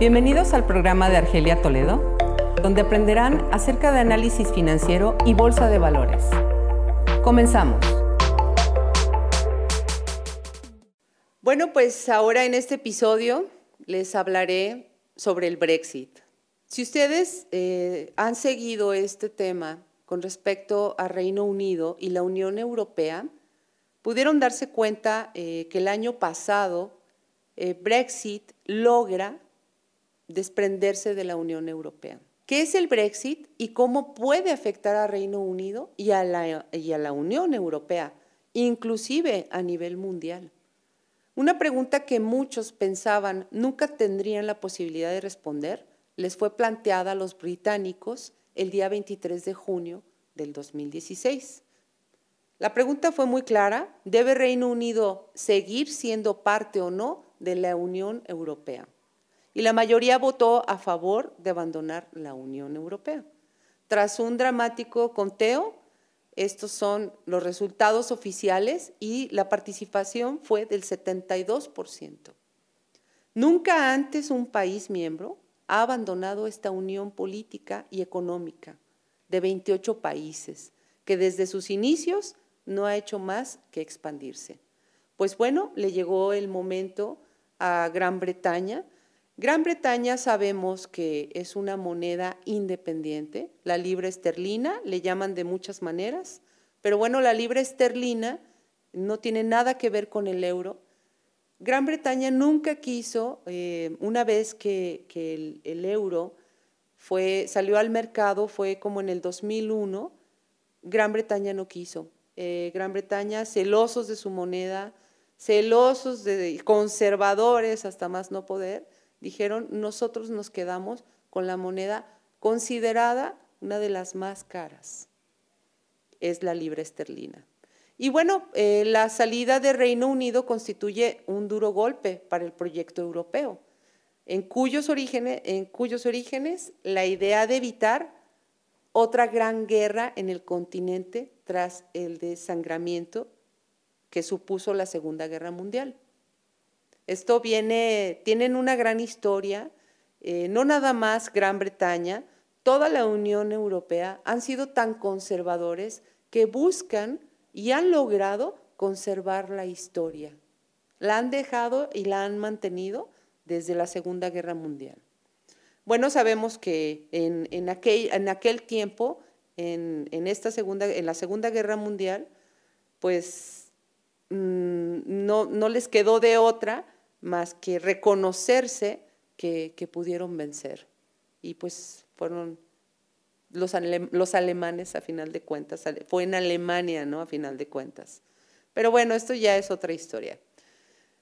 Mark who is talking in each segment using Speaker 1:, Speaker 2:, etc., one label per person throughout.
Speaker 1: Bienvenidos al programa de Argelia Toledo, donde aprenderán acerca de análisis financiero y bolsa de valores. Comenzamos. Bueno, pues ahora en este episodio les hablaré sobre el Brexit. Si ustedes eh, han seguido este tema con respecto a Reino Unido y la Unión Europea, pudieron darse cuenta eh, que el año pasado eh, Brexit logra desprenderse de la Unión Europea. ¿Qué es el Brexit y cómo puede afectar a Reino Unido y a la, y a la Unión Europea, inclusive a nivel mundial? Una pregunta que muchos pensaban nunca tendrían la posibilidad de responder, les fue planteada a los británicos el día 23 de junio del 2016. La pregunta fue muy clara, ¿debe Reino Unido seguir siendo parte o no de la Unión Europea? Y la mayoría votó a favor de abandonar la Unión Europea. Tras un dramático conteo, estos son los resultados oficiales y la participación fue del 72%. Nunca antes un país miembro ha abandonado esta unión política y económica de 28 países, que desde sus inicios no ha hecho más que expandirse. Pues bueno, le llegó el momento a Gran Bretaña Gran Bretaña sabemos que es una moneda independiente, la libra esterlina, le llaman de muchas maneras, pero bueno, la libra esterlina no tiene nada que ver con el euro. Gran Bretaña nunca quiso, eh, una vez que, el, euro salió al mercado, fue como en el 2001, Gran Bretaña no quiso. Eh, Gran Bretaña, celosos de su moneda, celosos de conservadores hasta más no poder, dijeron, nosotros nos quedamos con la moneda considerada una de las más caras, es la libra esterlina. Y bueno, eh, la salida de Reino Unido constituye un duro golpe para el proyecto europeo, en cuyos, orígenes, en cuyos orígenes la idea de evitar otra gran guerra en el continente tras el desangramiento que supuso la Segunda Guerra Mundial. Esto viene, tienen una gran historia, eh, no nada más Gran Bretaña, toda la Unión Europea han sido tan conservadores que buscan y han logrado conservar la historia. La han dejado y la han mantenido desde la Segunda Guerra Mundial. Bueno, sabemos que en, aquel, tiempo, en, esta segunda, en la Segunda Guerra Mundial, pues mm, no, no les quedó de otra más que reconocerse que, pudieron vencer. Y pues fueron los, los, alemanes a final de cuentas, fue en Alemania, ¿no? A final de cuentas. Pero bueno, esto ya es otra historia.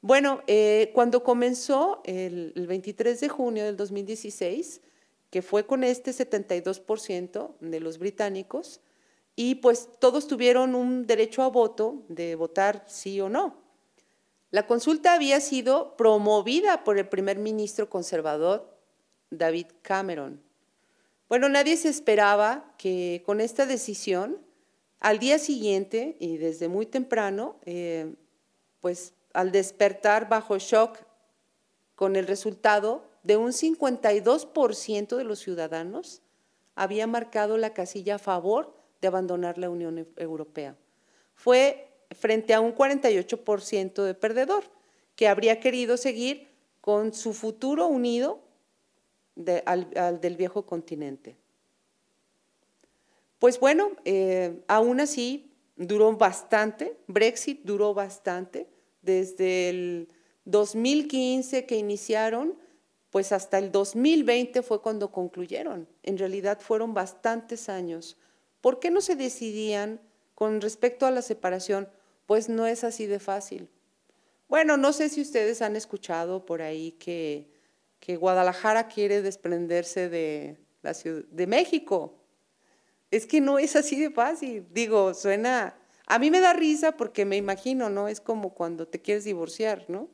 Speaker 1: Bueno, eh, cuando comenzó el, el, 23 de junio del 2016, que fue con este 72% de los británicos, y pues todos tuvieron un derecho a voto de votar sí o no. La consulta había sido promovida por el primer ministro conservador David Cameron. Bueno, nadie se esperaba que con esta decisión, al día siguiente y desde muy temprano, eh, pues al despertar bajo shock con el resultado de un 52% de los ciudadanos había marcado la casilla a favor de abandonar la Unión Europea. Fue frente a un 48% de perdedor, que habría querido seguir con su futuro unido al, del viejo continente. Pues bueno, eh, aún así duró bastante, Brexit duró bastante, desde el 2015 que iniciaron, pues hasta el 2020 fue cuando concluyeron. En realidad fueron bastantes años. ¿Por qué no se decidían con respecto a la separación? Pues no es así de fácil. Bueno, no sé si ustedes han escuchado por ahí que, Guadalajara quiere desprenderse de, la ciudad, de México. Es que no es así de fácil. Digo, suena, a mí me da risa porque me imagino, ¿no? Es como cuando te quieres divorciar, ¿no?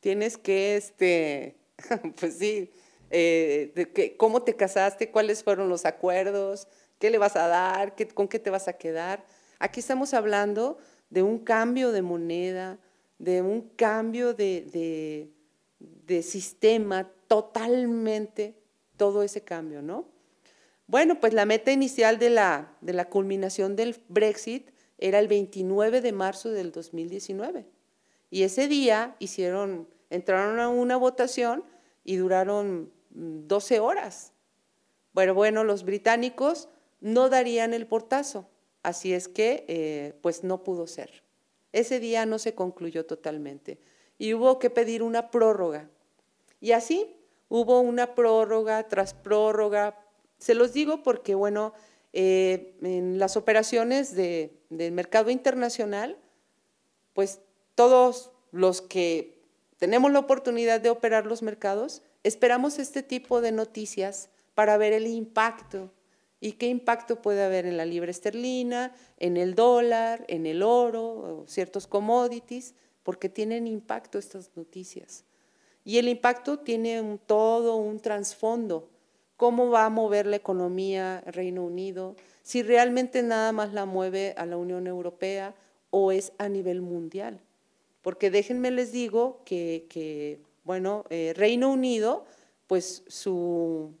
Speaker 1: Tienes que, este, pues sí, eh, cómo te casaste, cuáles fueron los acuerdos, qué le vas a dar, con qué te vas a quedar. Aquí estamos hablando de un cambio de moneda, de un cambio de, de sistema totalmente todo ese cambio, ¿no? Bueno, pues la meta inicial de la, de la culminación del Brexit era el 29 de marzo del 2019. Y ese día hicieron, entraron a una votación y duraron 12 horas. Bueno, bueno, los británicos no darían el portazo, así es que eh, pues no pudo ser. Ese día no se concluyó totalmente y hubo que pedir una prórroga. Y así hubo una prórroga tras prórroga. Se los digo porque, bueno, eh, en las operaciones del mercado internacional, pues todos los que tenemos la oportunidad de operar los mercados, esperamos este tipo de noticias para ver el impacto y qué impacto puede haber en la libra esterlina, en el dólar, en el oro, ciertos commodities, porque tienen impacto estas noticias. Y el impacto tiene todo un trasfondo. ¿Cómo va a mover la economía Reino Unido? Si realmente nada más la mueve a la Unión Europea o es a nivel mundial. Porque déjenme les digo que, bueno, eh, Reino Unido, pues su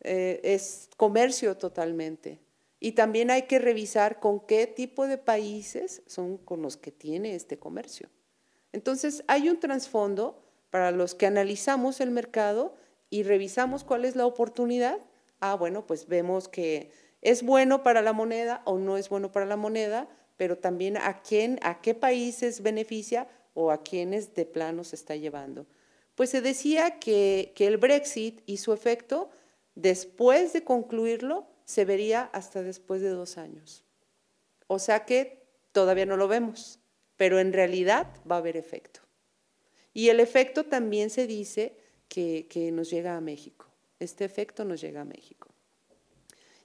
Speaker 1: eh, es comercio totalmente. Y también hay que revisar con qué tipo de países son con los que tiene este comercio. Entonces, hay un trasfondo para los que analizamos el mercado y revisamos cuál es la oportunidad. Ah, bueno, pues vemos que es bueno para la moneda o no es bueno para la moneda, pero también a quién, a qué países beneficia o a quiénes de plano se está llevando. Pues se decía que, que el Brexit y su efecto Después de concluirlo, se vería hasta después de dos años. O sea que todavía no lo vemos, pero en realidad va a haber efecto. Y el efecto también se dice que, nos llega a México. Este efecto nos llega a México.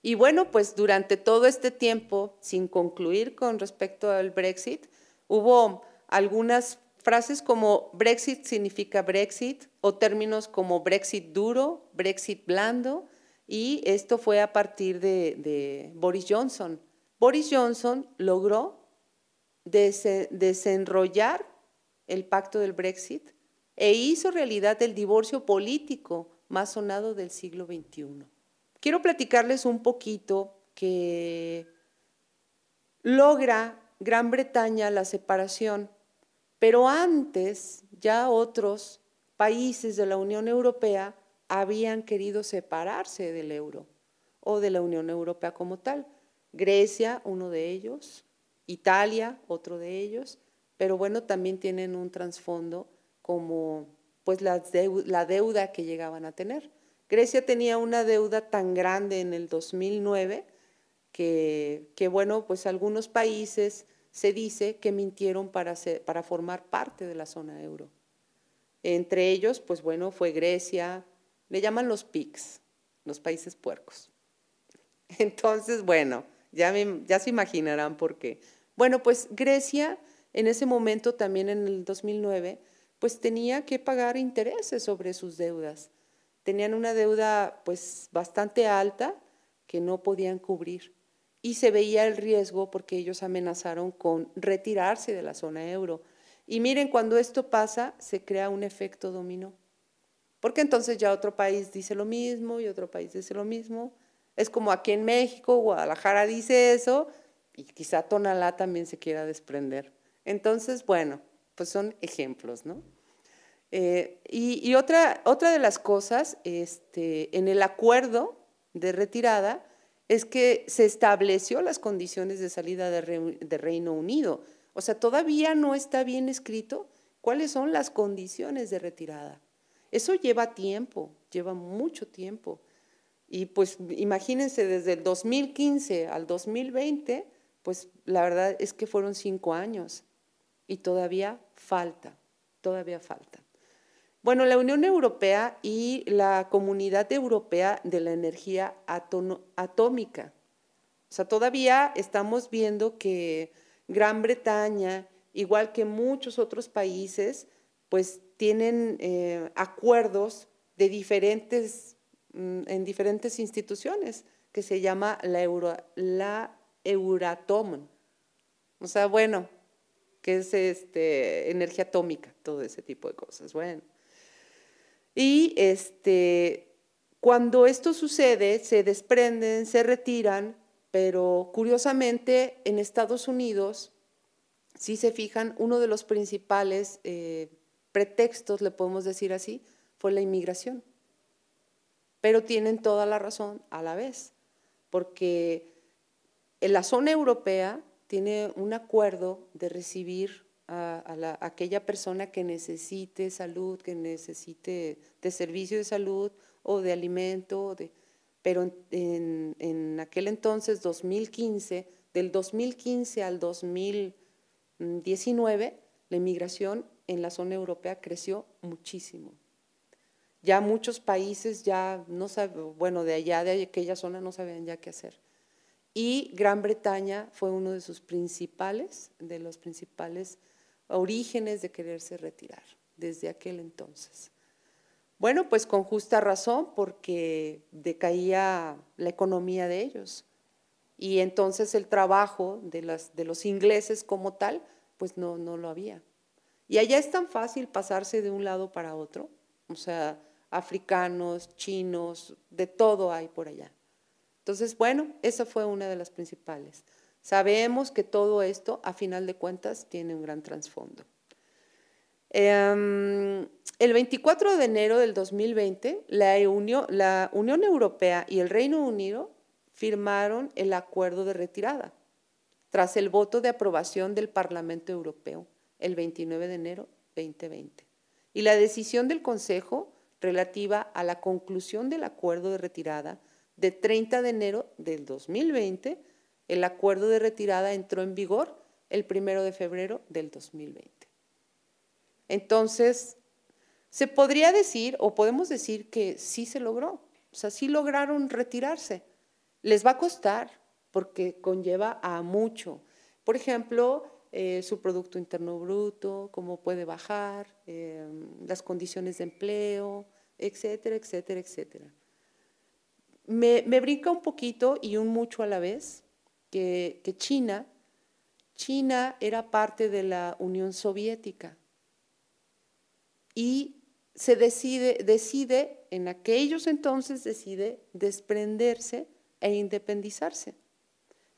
Speaker 1: Y bueno, pues durante todo este tiempo, sin concluir con respecto al Brexit, hubo algunas Frases como Brexit significa Brexit o términos como Brexit duro, Brexit blando, y esto fue a partir de, Boris Johnson. Boris Johnson logró desenrollar el pacto del Brexit e hizo realidad el divorcio político más sonado del siglo XXI. Quiero platicarles un poquito que logra Gran Bretaña la separación pero antes ya otros países de la Unión Europea habían querido separarse del euro o de la Unión Europea como tal. Grecia, uno de ellos, Italia, otro de ellos, pero bueno, también tienen un trasfondo como pues la deuda, que llegaban a tener. Grecia tenía una deuda tan grande en el 2009 que, que bueno, pues algunos países se dice que mintieron para, para formar parte de la zona euro. Entre ellos, pues bueno, fue Grecia, le llaman los PICs, los países puercos. Entonces, bueno, ya, ya se imaginarán por qué. Bueno, pues Grecia en ese momento, también en el 2009, pues tenía que pagar intereses sobre sus deudas. Tenían una deuda pues bastante alta que no podían cubrir y se veía el riesgo porque ellos amenazaron con retirarse de la zona euro. Y miren, cuando esto pasa, se crea un efecto dominó. Porque entonces ya otro país dice lo mismo y otro país dice lo mismo. Es como aquí en México, Guadalajara dice eso y quizá Tonalá también se quiera desprender. Entonces, bueno, pues son ejemplos, ¿no? Eh, y, otra, otra de las cosas, este, en el acuerdo de retirada, es que se estableció las condiciones de salida de, Reino Unido. O sea, todavía no está bien escrito cuáles son las condiciones de retirada. Eso lleva tiempo, lleva mucho tiempo. Y pues imagínense, desde el 2015 al 2020, pues la verdad es que fueron cinco años y todavía falta, todavía falta. Bueno, la Unión Europea y la Comunidad Europea de la Energía Atómica. O sea, todavía estamos viendo que Gran Bretaña, igual que muchos otros países, pues tienen eh, acuerdos de diferentes, mm, en diferentes instituciones que se llama la, la Euratom. O sea, bueno, que es este, energía atómica, todo ese tipo de cosas. Bueno. Y este, cuando esto sucede, se desprenden, se retiran, pero curiosamente en Estados Unidos, si se fijan, uno de los principales eh, pretextos, le podemos decir así, fue la inmigración. Pero tienen toda la razón a la vez, porque en la zona europea tiene un acuerdo de recibir a, aquella persona que necesite salud, que necesite de servicio de salud o de alimento, pero en, en, aquel entonces, 2015, del 2015 al 2019, la inmigración en la zona europea creció muchísimo. Ya muchos países ya no saben, bueno, de allá, de aquella zona no sabían ya qué hacer. Y Gran Bretaña fue uno de sus principales, de los principales orígenes de quererse retirar desde aquel entonces. Bueno, pues con justa razón, porque decaía la economía de ellos. Y entonces el trabajo de, las, de los ingleses como tal, pues no, no lo había. Y allá es tan fácil pasarse de un lado para otro, o sea, africanos, chinos, de todo hay por allá. Entonces, bueno, esa fue una de las principales. Sabemos que todo esto, a final de cuentas, tiene un gran trasfondo. Em, el 24 de enero del 2020, la Unión, la Unión Europea y el Reino Unido firmaron el acuerdo de retirada, tras el voto de aprobación del Parlamento Europeo el 29 de enero 2020. Y la decisión del Consejo relativa a la conclusión del acuerdo de retirada de 30 de enero del 2020 el acuerdo de retirada entró en vigor el primero de febrero del 2020. Entonces, se podría decir, o podemos decir que sí se logró, o sea, sí lograron retirarse. Les va a costar porque conlleva a mucho. Por ejemplo, eh, su Producto Interno Bruto, cómo puede bajar, eh, las condiciones de empleo, etcétera, etcétera, etcétera. Me brinca un poquito y un mucho a la vez que, China, China era parte de la Unión Soviética y se decide, decide, en aquellos entonces decide desprenderse e independizarse.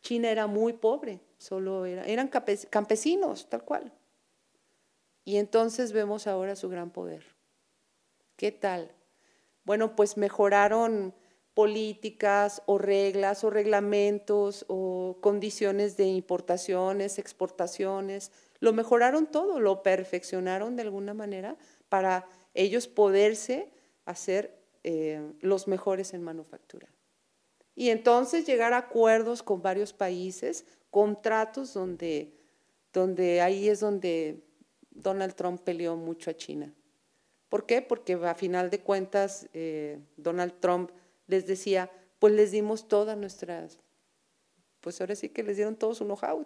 Speaker 1: China era muy pobre, solo era, eran campesinos, tal cual. Y entonces vemos ahora su gran poder. ¿Qué tal? Bueno, pues mejoraron políticas o reglas o reglamentos o condiciones de importaciones, exportaciones. Lo mejoraron todo, lo perfeccionaron de alguna manera para ellos poderse hacer eh, los mejores en manufactura. Y entonces llegar a acuerdos con varios países, contratos donde, donde ahí es donde Donald Trump peleó mucho a China. ¿Por qué? Porque a final de cuentas eh, Donald Trump les decía, pues les dimos todas nuestras, pues ahora sí que les dieron todos un know-how.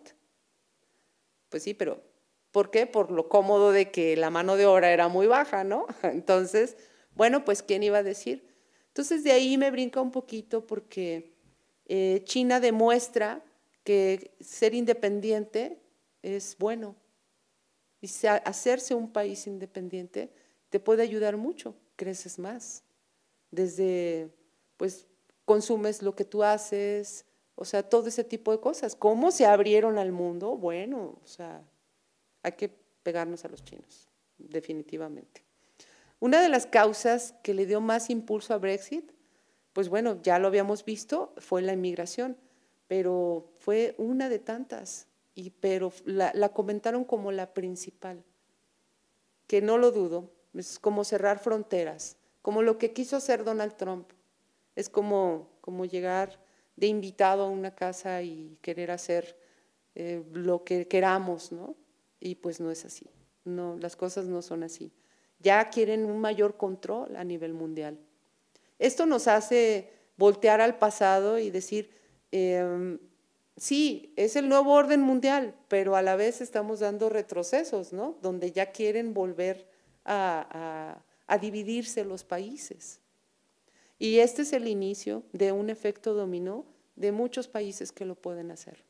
Speaker 1: Pues sí, pero ¿por qué? Por lo cómodo de que la mano de obra era muy baja, ¿no? Entonces, bueno, pues ¿quién iba a decir? Entonces de ahí me brinca un poquito porque eh, China demuestra que ser independiente es bueno. Y hacerse un país independiente te puede ayudar mucho, creces más. Desde pues consumes lo que tú haces, o sea, todo ese tipo de cosas. ¿Cómo se abrieron al mundo? Bueno, o sea, hay que pegarnos a los chinos, definitivamente. Una de las causas que le dio más impulso a Brexit, pues bueno, ya lo habíamos visto, fue la inmigración, pero fue una de tantas, y, pero la, la comentaron como la principal, que no lo dudo, es como cerrar fronteras, como lo que quiso hacer Donald Trump es como, como llegar de invitado a una casa y querer hacer eh, lo que queramos, ¿no? Y pues no es así. No, las cosas no son así. Ya quieren un mayor control a nivel mundial. Esto nos hace voltear al pasado y decir, em, sí, es el nuevo orden mundial, pero a la vez estamos dando retrocesos, ¿no? Donde ya quieren volver a dividirse los países. Y este es el inicio de un efecto dominó de muchos países que lo pueden hacer.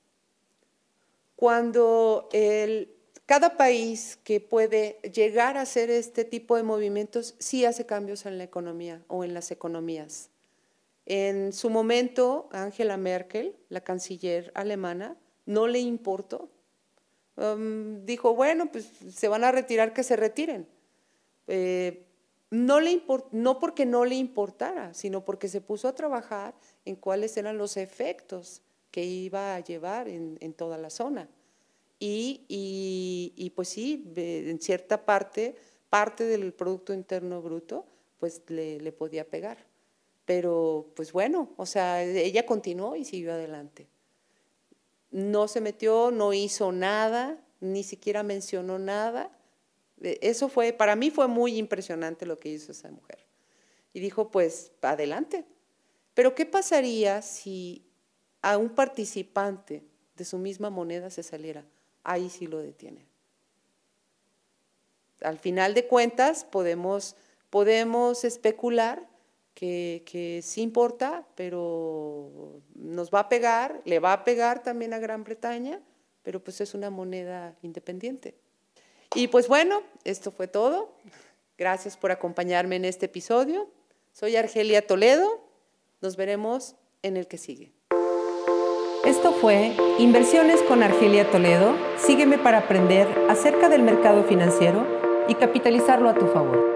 Speaker 1: Cuando el cada país que puede llegar a hacer este tipo de movimientos sí hace cambios en la economía o en las economías. En su momento, Angela Merkel, la canciller alemana, no le importó. Um, dijo, bueno, pues se van a retirar, que se retiren. Eh, no, le no porque no le importara, sino porque se puso a trabajar en cuáles eran los efectos que iba a llevar en, toda la zona. Y, pues sí, en cierta parte, parte del Producto Interno Bruto, pues le, podía pegar. Pero pues bueno, o sea, ella continuó y siguió adelante. No se metió, no hizo nada, ni siquiera mencionó nada. Eso fue, para mí fue muy impresionante lo que hizo esa mujer. Y dijo, pues, adelante. Pero ¿qué pasaría si a un participante de su misma moneda se saliera? Ahí sí lo detiene. Al final de cuentas podemos, podemos especular que, que sí importa, pero nos va a pegar, le va a pegar también a Gran Bretaña, pero pues es una moneda independiente. Y pues bueno, esto fue todo. Gracias por acompañarme en este episodio. Soy Argelia Toledo. Nos veremos en el que sigue. Esto fue Inversiones con Argelia Toledo. Sígueme para aprender acerca del mercado financiero y capitalizarlo a tu favor.